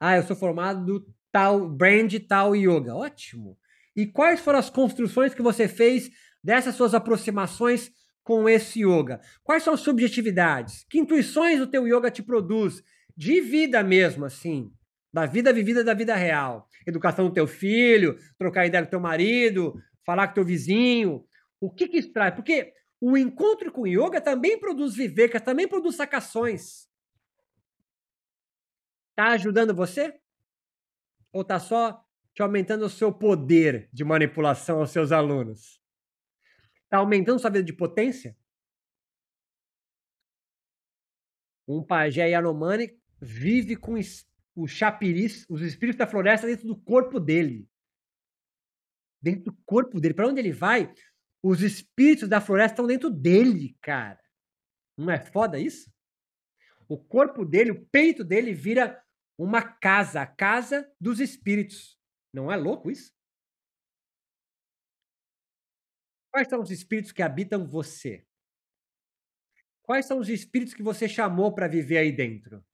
Ah, eu sou formado do tal brand tal yoga. Ótimo. E quais foram as construções que você fez dessas suas aproximações com esse yoga? Quais são as subjetividades? Que intuições o teu yoga te produz? De vida mesmo, assim. Da vida vivida da vida real. Educação do teu filho, trocar ideia com teu marido, falar com teu vizinho. O que que isso traz? Porque o encontro com yoga também produz vivekas, também produz sacações. Tá ajudando você? Ou tá só te aumentando o seu poder de manipulação aos seus alunos? Tá aumentando sua vida de potência? Um pajé Yanomani vive com o chapiris, os espíritos da floresta dentro do corpo dele. Dentro do corpo dele. Para onde ele vai, os espíritos da floresta estão dentro dele, cara. Não é foda isso? O corpo dele, o peito dele vira uma casa, a casa dos espíritos. Não é louco isso? Quais são os espíritos que habitam você? Quais são os espíritos que você chamou para viver aí dentro?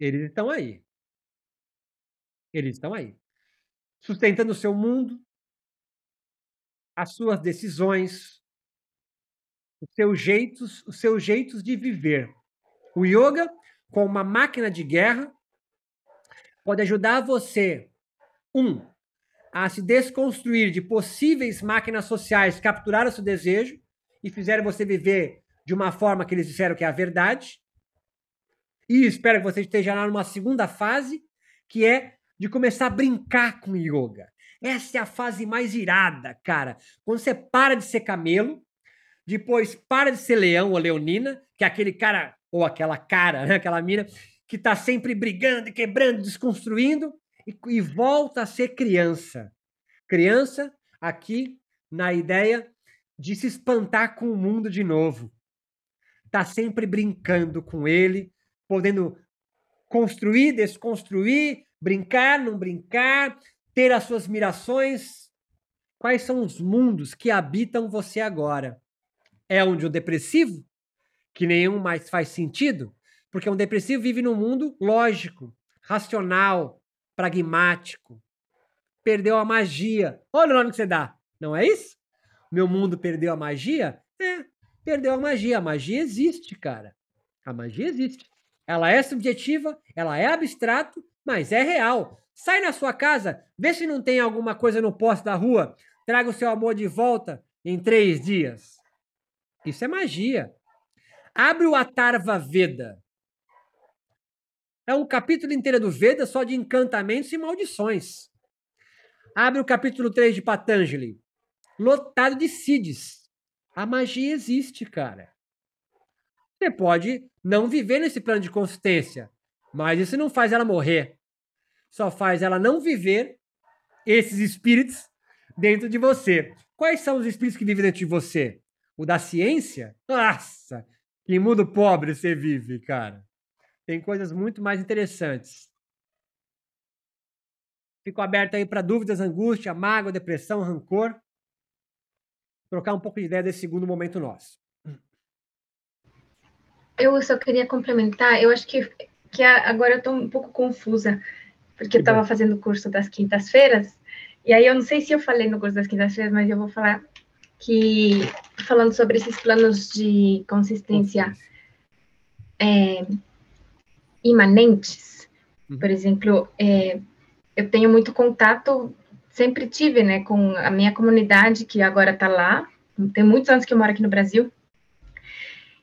Eles estão aí. Eles estão aí. Sustentando o seu mundo, as suas decisões, os seus jeitos, os seus jeitos de viver. O yoga com uma máquina de guerra pode ajudar você, um, a se desconstruir de possíveis máquinas sociais que capturaram seu desejo e fizeram você viver de uma forma que eles disseram que é a verdade. E espero que você esteja lá numa segunda fase, que é de começar a brincar com yoga. Essa é a fase mais irada, cara. Quando você para de ser camelo, depois para de ser leão ou leonina, que é aquele cara ou aquela cara, né, aquela mina que está sempre brigando quebrando, desconstruindo, e, e volta a ser criança. Criança aqui na ideia de se espantar com o mundo de novo. Tá sempre brincando com ele, podendo construir, desconstruir, brincar, não brincar, ter as suas mirações. Quais são os mundos que habitam você agora? É onde o depressivo que nenhum mais faz sentido, porque um depressivo vive num mundo lógico, racional, pragmático. Perdeu a magia. Olha o nome que você dá. Não é isso? Meu mundo perdeu a magia? É, perdeu a magia. A magia existe, cara. A magia existe. Ela é subjetiva, ela é abstrato, mas é real. Sai na sua casa, vê se não tem alguma coisa no poste da rua, traga o seu amor de volta em três dias. Isso é magia. Abre o Atarva Veda. É um capítulo inteiro do Veda só de encantamentos e maldições. Abre o capítulo 3 de Patanjali. Lotado de Siddhis. A magia existe, cara. Você pode não viver nesse plano de consistência, mas isso não faz ela morrer. Só faz ela não viver esses espíritos dentro de você. Quais são os espíritos que vivem dentro de você? O da ciência? Nossa, que mundo pobre você vive, cara. Tem coisas muito mais interessantes. Fico aberto aí para dúvidas, angústia, mágoa, depressão, rancor. Trocar um pouco de ideia desse segundo momento nosso. Eu só queria complementar. Eu acho que, que agora eu estou um pouco confusa, porque eu estava fazendo o curso das quintas-feiras. E aí eu não sei se eu falei no curso das quintas-feiras, mas eu vou falar que falando sobre esses planos de consistência é, imanentes, uhum. por exemplo, é, eu tenho muito contato, sempre tive, né, com a minha comunidade que agora está lá. Tem muitos anos que eu moro aqui no Brasil.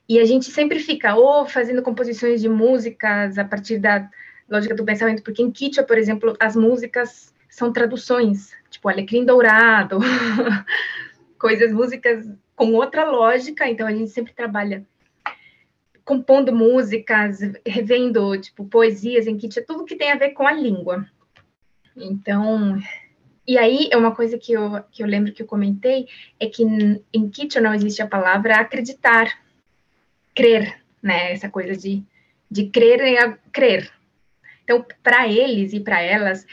E a gente sempre fica ou fazendo composições de músicas a partir da lógica do pensamento, porque em Quichua, por exemplo, as músicas são traduções, tipo Alecrim Dourado, coisas, músicas com outra lógica, então a gente sempre trabalha compondo músicas, revendo, tipo, poesias em que tinha tudo que tem a ver com a língua. Então, e aí é uma coisa que eu, que eu lembro que eu comentei, é que em Kitchen não existe a palavra acreditar, crer, né? Essa coisa de, de crer e crer. Então, para eles e para elas,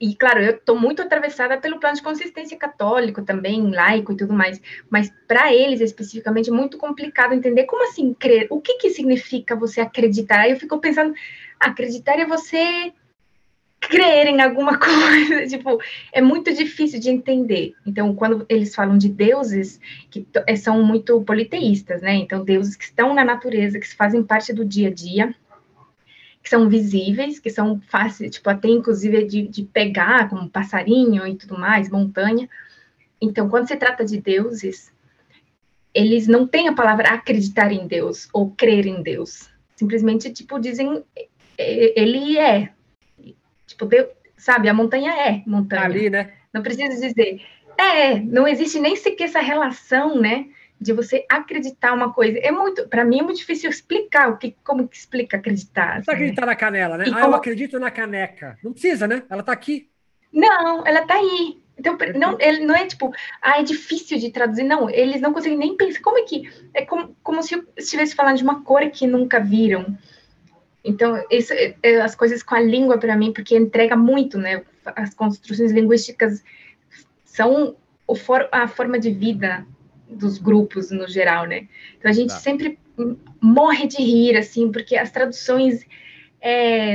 e claro, eu estou muito atravessada pelo plano de consistência católico também, laico e tudo mais, mas para eles especificamente é muito complicado entender como assim crer, o que que significa você acreditar? Eu fico pensando, acreditar é você crer em alguma coisa, tipo, é muito difícil de entender. Então, quando eles falam de deuses que eh, são muito politeístas, né? Então, deuses que estão na natureza, que fazem parte do dia a dia, que são visíveis, que são fáceis, tipo, até inclusive de, de pegar, como passarinho e tudo mais, montanha. Então, quando se trata de deuses, eles não têm a palavra acreditar em Deus ou crer em Deus. Simplesmente, tipo, dizem, ele é. Tipo, Deus, sabe, a montanha é montanha. Ali, né? Não precisa dizer. É, não existe nem sequer essa relação, né? de você acreditar uma coisa. É muito, para mim é muito difícil explicar o que, como que explica acreditar. Assim, acreditar na canela, né? E ah, como... eu acredito na caneca. Não precisa, né? Ela tá aqui. Não, ela tá aí. Então, não, ele não é tipo, ah, é difícil de traduzir. Não, eles não conseguem nem pensar. Como é que. É como, como se eu estivesse falando de uma cor que nunca viram. Então, isso, é, é, as coisas com a língua, para mim, porque entrega muito, né? As construções linguísticas são o for, a forma de vida dos grupos no geral, né? Então a gente tá. sempre morre de rir, assim, porque as traduções é,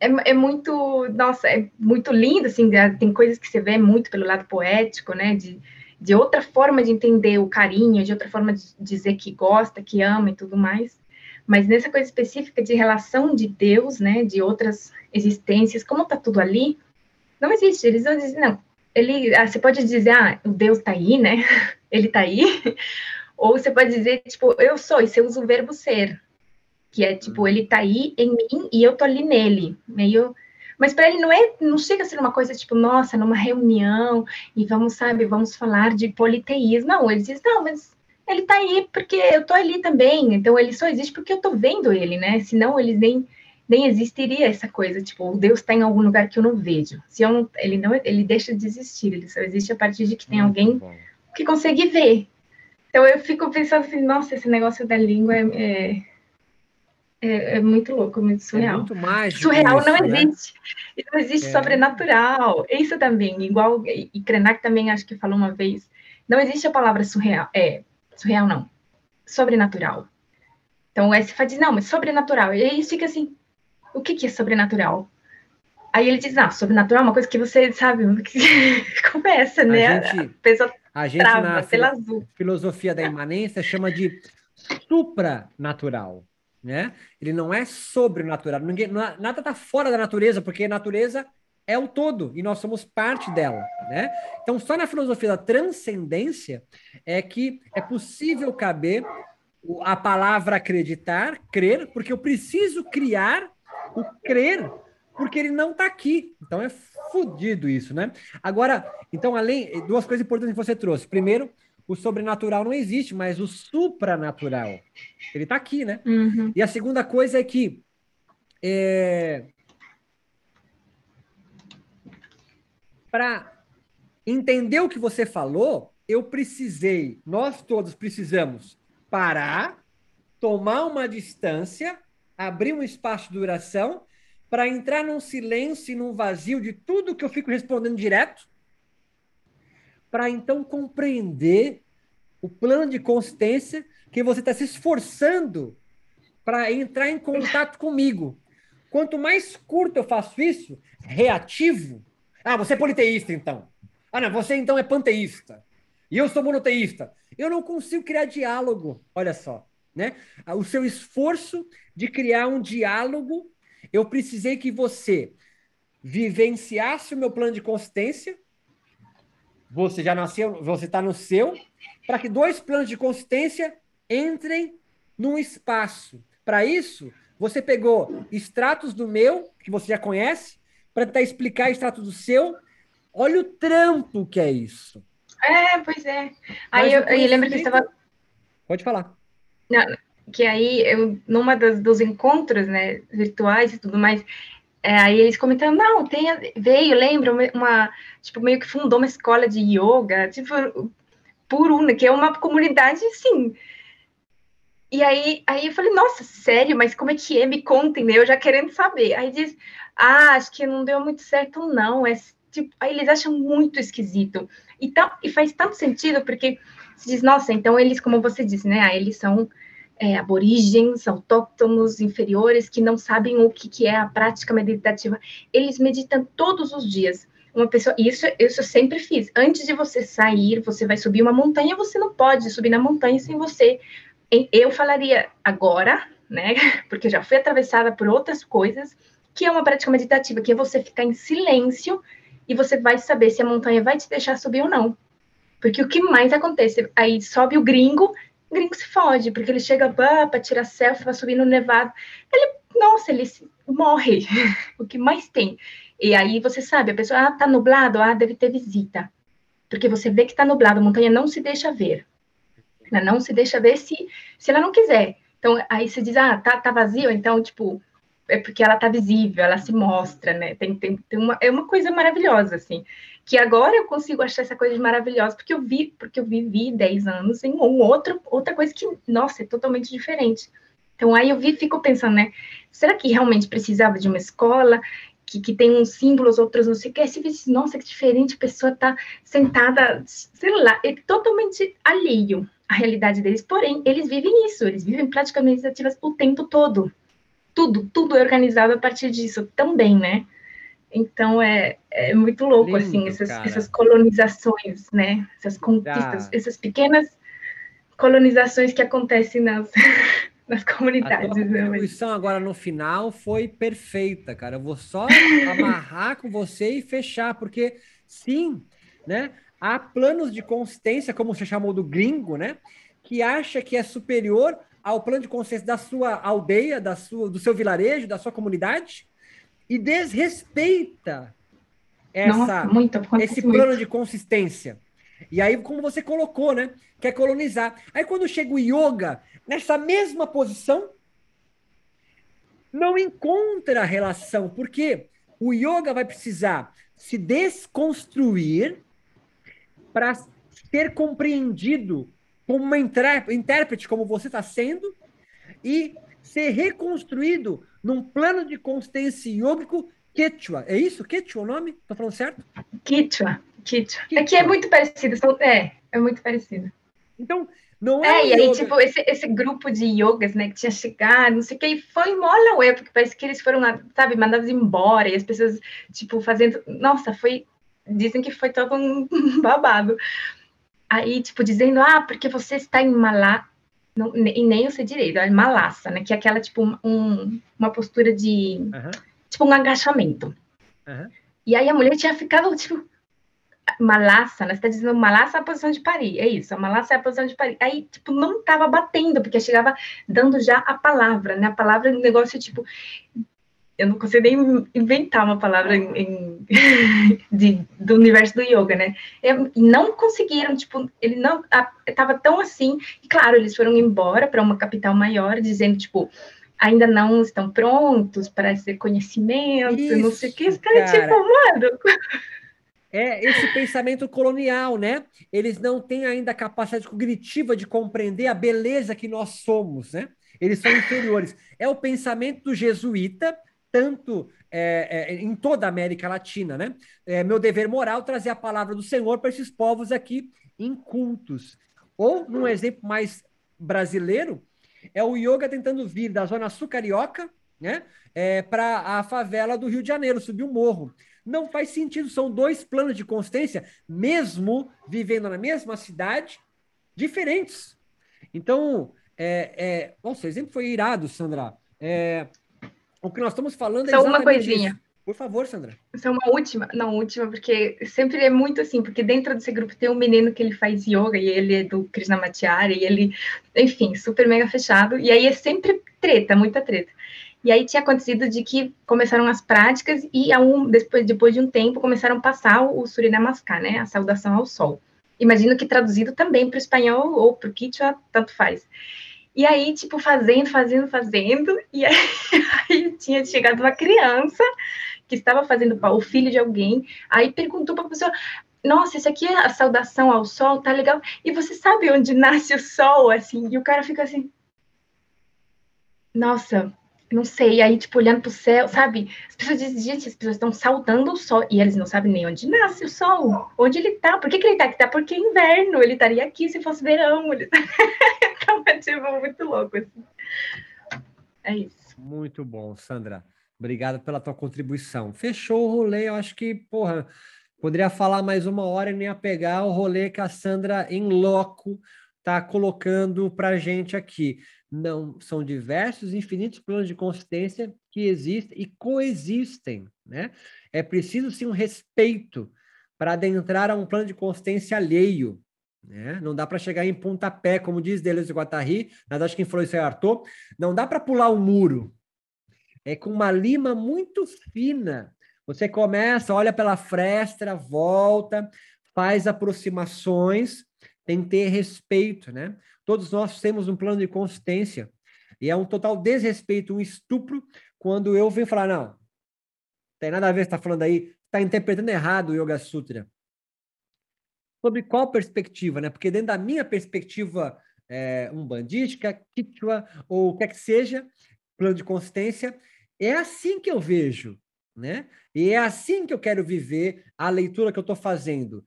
é, é, muito, nossa, é muito lindo, assim, tem coisas que você vê muito pelo lado poético, né? De, de outra forma de entender o carinho, de outra forma de dizer que gosta, que ama e tudo mais. Mas nessa coisa específica de relação de Deus, né? De outras existências, como tá tudo ali, não existe. Eles não dizem, não, ele, ah, você pode dizer, ah, o Deus está aí, né? Ele está aí. Ou você pode dizer, tipo, eu sou, e você usa o verbo ser, que é tipo, ele está aí em mim e eu tô ali nele. Meio. Mas para ele não é, não chega a ser uma coisa tipo, nossa, numa reunião e vamos, sabe, vamos falar de politeísmo. Não, ele diz, não, mas ele está aí porque eu tô ali também. Então ele só existe porque eu tô vendo ele, né? Senão eles nem nem existiria essa coisa, tipo, o Deus está em algum lugar que eu não vejo. Se eu não, ele não, ele deixa de existir, ele só existe a partir de que tem alguém que consegue ver. Então eu fico pensando assim, nossa, esse negócio da língua é, é, é, é muito louco, muito é surreal. É muito mágico surreal isso, não né? existe. Não existe é. sobrenatural. Isso também, igual e Krenak também acho que falou uma vez, não existe a palavra surreal, é, surreal não, sobrenatural. Então, o S diz, não, mas sobrenatural. E aí fica assim, o que, que é sobrenatural? Aí ele diz, ah, sobrenatural é uma coisa que você sabe, que começa, né? A gente, a gente trava, na filo azul. filosofia da imanência chama de supranatural, né? Ele não é sobrenatural, ninguém, nada está fora da natureza, porque a natureza é o todo e nós somos parte dela, né? Então, só na filosofia da transcendência é que é possível caber a palavra acreditar, crer, porque eu preciso criar o crer, porque ele não está aqui. Então é fodido isso, né? Agora, então, além, duas coisas importantes que você trouxe. Primeiro, o sobrenatural não existe, mas o supranatural, ele está aqui, né? Uhum. E a segunda coisa é que é, para entender o que você falou, eu precisei, nós todos precisamos parar, tomar uma distância abrir um espaço de duração para entrar num silêncio e num vazio de tudo que eu fico respondendo direto, para então compreender o plano de consistência que você está se esforçando para entrar em contato comigo. Quanto mais curto eu faço isso, reativo. Ah, você é politeísta, então. Ah, não, você então é panteísta. E eu sou monoteísta. Eu não consigo criar diálogo. Olha só né? O seu esforço de criar um diálogo, eu precisei que você vivenciasse o meu plano de consistência. Você já nasceu, você está no seu, para que dois planos de consistência entrem num espaço. Para isso, você pegou extratos do meu, que você já conhece, para tentar explicar extratos do seu. Olha o trampo que é isso. É, pois é. Aí eu, eu lembro que estava. Pode falar que aí, eu, numa das, dos encontros, né, virtuais e tudo mais, é, aí eles comentaram, não, tem, veio, lembra, uma, tipo, meio que fundou uma escola de yoga, tipo, Puruna, que é uma comunidade, assim, E aí, aí eu falei, nossa, sério, mas como é que é? Me contem, né? Eu já querendo saber. Aí diz, ah, acho que não deu muito certo, não. É, tipo, aí eles acham muito esquisito. E, tá, e faz tanto sentido, porque se diz, nossa, então eles, como você disse, né? Ah, eles são é, aborígenes, autóctonos, inferiores, que não sabem o que, que é a prática meditativa. Eles meditam todos os dias. Uma pessoa, isso, isso eu sempre fiz. Antes de você sair, você vai subir uma montanha, você não pode subir na montanha sem você eu falaria agora, né? Porque já fui atravessada por outras coisas, que é uma prática meditativa, que é você ficar em silêncio e você vai saber se a montanha vai te deixar subir ou não. Porque o que mais acontece? Aí sobe o gringo, o gringo se fode, porque ele chega para tirar selfie, vai subir no nevado. Ele, nossa, ele morre. o que mais tem? E aí você sabe, a pessoa, ah, tá nublado, ah, deve ter visita. Porque você vê que tá nublado, a montanha não se deixa ver. Né? Não se deixa ver se, se ela não quiser. Então, aí você diz, ah, tá, tá vazio, então, tipo, é porque ela tá visível, ela se mostra, né? Tem, tem, tem uma, é uma coisa maravilhosa, assim. Que agora eu consigo achar essa coisa maravilhosa, porque eu vi, porque eu vivi 10 anos em um outro, outra coisa que, nossa, é totalmente diferente. Então aí eu vi, fico pensando, né? Será que realmente precisava de uma escola que, que tem uns símbolos, outros não sei o que? Aí nossa, que diferente, a pessoa tá sentada, sei lá, é totalmente alheio a realidade deles, porém, eles vivem isso, eles vivem práticas meditativas o tempo todo. Tudo, tudo é organizado a partir disso também, né? Então é, é muito louco, Lindo, assim, essas, essas, colonizações, né? Essas conquistas, ah. essas pequenas colonizações que acontecem nas, nas comunidades. A né? contribuição agora no final foi perfeita, cara. Eu vou só amarrar com você e fechar, porque sim, né? Há planos de consistência, como você chamou do gringo, né? Que acha que é superior ao plano de consciência da sua aldeia, da sua, do seu vilarejo, da sua comunidade, e desrespeita essa, Nossa, muito, esse muito. plano de consistência. E aí, como você colocou, né? Quer colonizar. Aí, quando chega o yoga, nessa mesma posição, não encontra relação, porque o yoga vai precisar se desconstruir para ser compreendido como uma intérprete, como você está sendo, e ser reconstruído num plano de consciência yógico Quechua. É isso? Quechua o nome? Estou falando certo? Quechua. Quechua. É que é muito parecido. É, é muito parecido. Então, não é. É, e aí, yoga. tipo, esse, esse grupo de yogas, né, que tinha chegado, não sei o que, e foi mola ué, porque parece que eles foram, sabe, mandados embora, e as pessoas, tipo, fazendo. Nossa, foi dizem que foi todo um babado. Aí, tipo, dizendo, ah, porque você está em Malá, não, e nem eu sei direito, é malaça, né? Que é aquela, tipo, um, uma postura de, uhum. tipo, um agachamento. Uhum. E aí a mulher tinha ficado, tipo, malaça, né? Você tá dizendo malaça é a posição de parir, é isso, a malaça é a posição de parir. Aí, tipo, não tava batendo, porque chegava dando já a palavra, né? A palavra, um negócio, tipo, eu não consigo nem inventar uma palavra em, em de, do universo do yoga, né? E não conseguiram, tipo, ele não estava tão assim. E claro, eles foram embora para uma capital maior, dizendo, tipo, ainda não estão prontos para esse conhecimento, Isso, não sei o que. Os caras, cara, tipo, mano. É esse pensamento colonial, né? Eles não têm ainda a capacidade cognitiva de compreender a beleza que nós somos, né? Eles são inferiores. É o pensamento do jesuíta tanto é, é, em toda a América Latina, né? É meu dever moral trazer a palavra do Senhor para esses povos aqui incultos. Ou, num exemplo mais brasileiro, é o yoga tentando vir da Zona Sul Carioca, né? É, para a favela do Rio de Janeiro, subir um morro. Não faz sentido, são dois planos de consciência, mesmo vivendo na mesma cidade, diferentes. Então, é, é... nossa, o exemplo foi irado, Sandra. É, o que nós estamos falando é Só uma coisinha. Isso. Por favor, Sandra. Só uma última, não, última, porque sempre é muito assim, porque dentro desse grupo tem um menino que ele faz yoga e ele é do Krishnamacharya e ele, enfim, super mega fechado. E aí é sempre treta, muita treta. E aí tinha acontecido de que começaram as práticas e um, depois, depois de um tempo começaram a passar o Surya Namaskar, né, a saudação ao sol. Imagino que traduzido também para o espanhol ou para o quichua, tanto faz. E aí, tipo, fazendo, fazendo, fazendo, e aí, aí tinha chegado uma criança que estava fazendo o filho de alguém, aí perguntou para a pessoa, nossa, isso aqui é a saudação ao sol, tá legal? E você sabe onde nasce o sol, assim? E o cara fica assim, nossa, não sei, aí, tipo, olhando pro céu, sabe? As pessoas dizem, gente, as pessoas estão saudando o sol, e eles não sabem nem onde nasce o sol, onde ele tá, por que, que ele tá aqui? Tá porque é inverno, ele estaria aqui se fosse verão, ele tá... então é, tipo, muito louco, assim. É isso. Muito bom, Sandra. Obrigado pela tua contribuição. Fechou o rolê, eu acho que, porra, poderia falar mais uma hora e nem ia pegar o rolê que a Sandra em loco tá colocando pra gente aqui não são diversos, infinitos planos de consistência que existem e coexistem, né? É preciso sim um respeito para adentrar a um plano de consistência alheio, né? Não dá para chegar em pontapé, como diz Deleuze de Guattari, mas acho que é Arthur, não dá para pular o um muro. É com uma lima muito fina. Você começa, olha pela fresta, volta, faz aproximações, tem que ter respeito, né? Todos nós temos um plano de consistência. E é um total desrespeito, um estupro, quando eu venho falar, não, tem nada a ver, está falando aí, está interpretando errado o Yoga Sutra. Sobre qual perspectiva, né? Porque dentro da minha perspectiva é, umbandística, kichwa, ou o que é que seja, plano de consistência, é assim que eu vejo, né? E é assim que eu quero viver a leitura que eu estou fazendo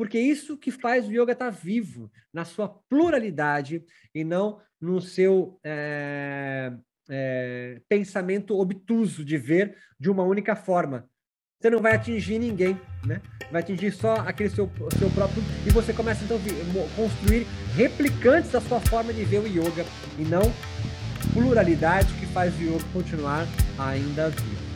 porque isso que faz o yoga estar vivo, na sua pluralidade, e não no seu é, é, pensamento obtuso de ver de uma única forma. Você não vai atingir ninguém, né? Vai atingir só aquele seu, seu próprio. E você começa então a construir replicantes da sua forma de ver o yoga, e não pluralidade que faz o yoga continuar ainda vivo.